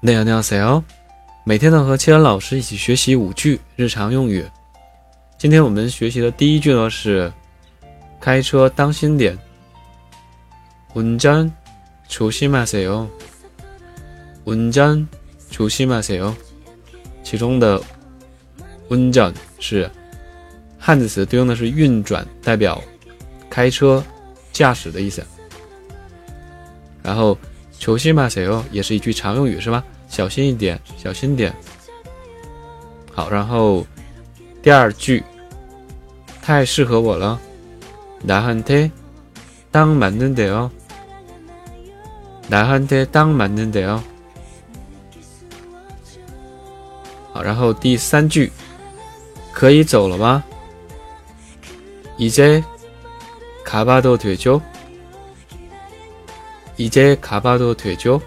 那样那样谁哦？每天呢和千恩老师一起学习五句日常用语。今天我们学习的第一句呢是开车当心点。운전조심하세 요。 운전조심하세 요。 其中的운전是汉字词，对应的是运转，代表开车驾驶的意思。然后 조심하세 요， 也是一句常用语，是吧？小心一点，小心点。好，然后第二句，太适合我了。나한테땅맞는데 요。 나한테땅맞는데 요。 好，然后第三句，可以走了吗？이제가봐도되 죠？ 이제가봐도되 죠？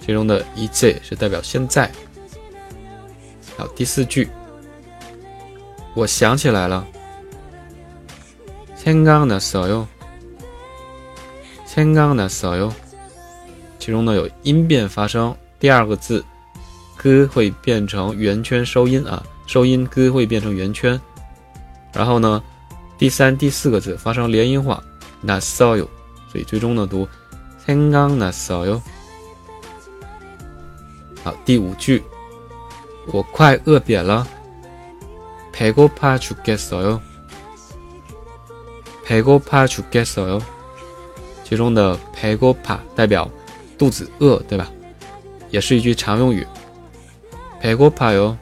其中的이제是代表现在。好，第四句，我想起来了。생각났어 요。 생각났어 요。 其中呢有音变发生，第二个字그会变成圆圈收音啊，收音그会变成圆圈。然后呢，第三、第四个字发生连音化，났어 요， 所以最终呢读생각났어 요。 好，第五句，我快饿扁了。배고파죽겠어 요。 배고파죽겠어 요。 其中的배고파代表肚子饿，对吧？也是一句常用语。배고파 요。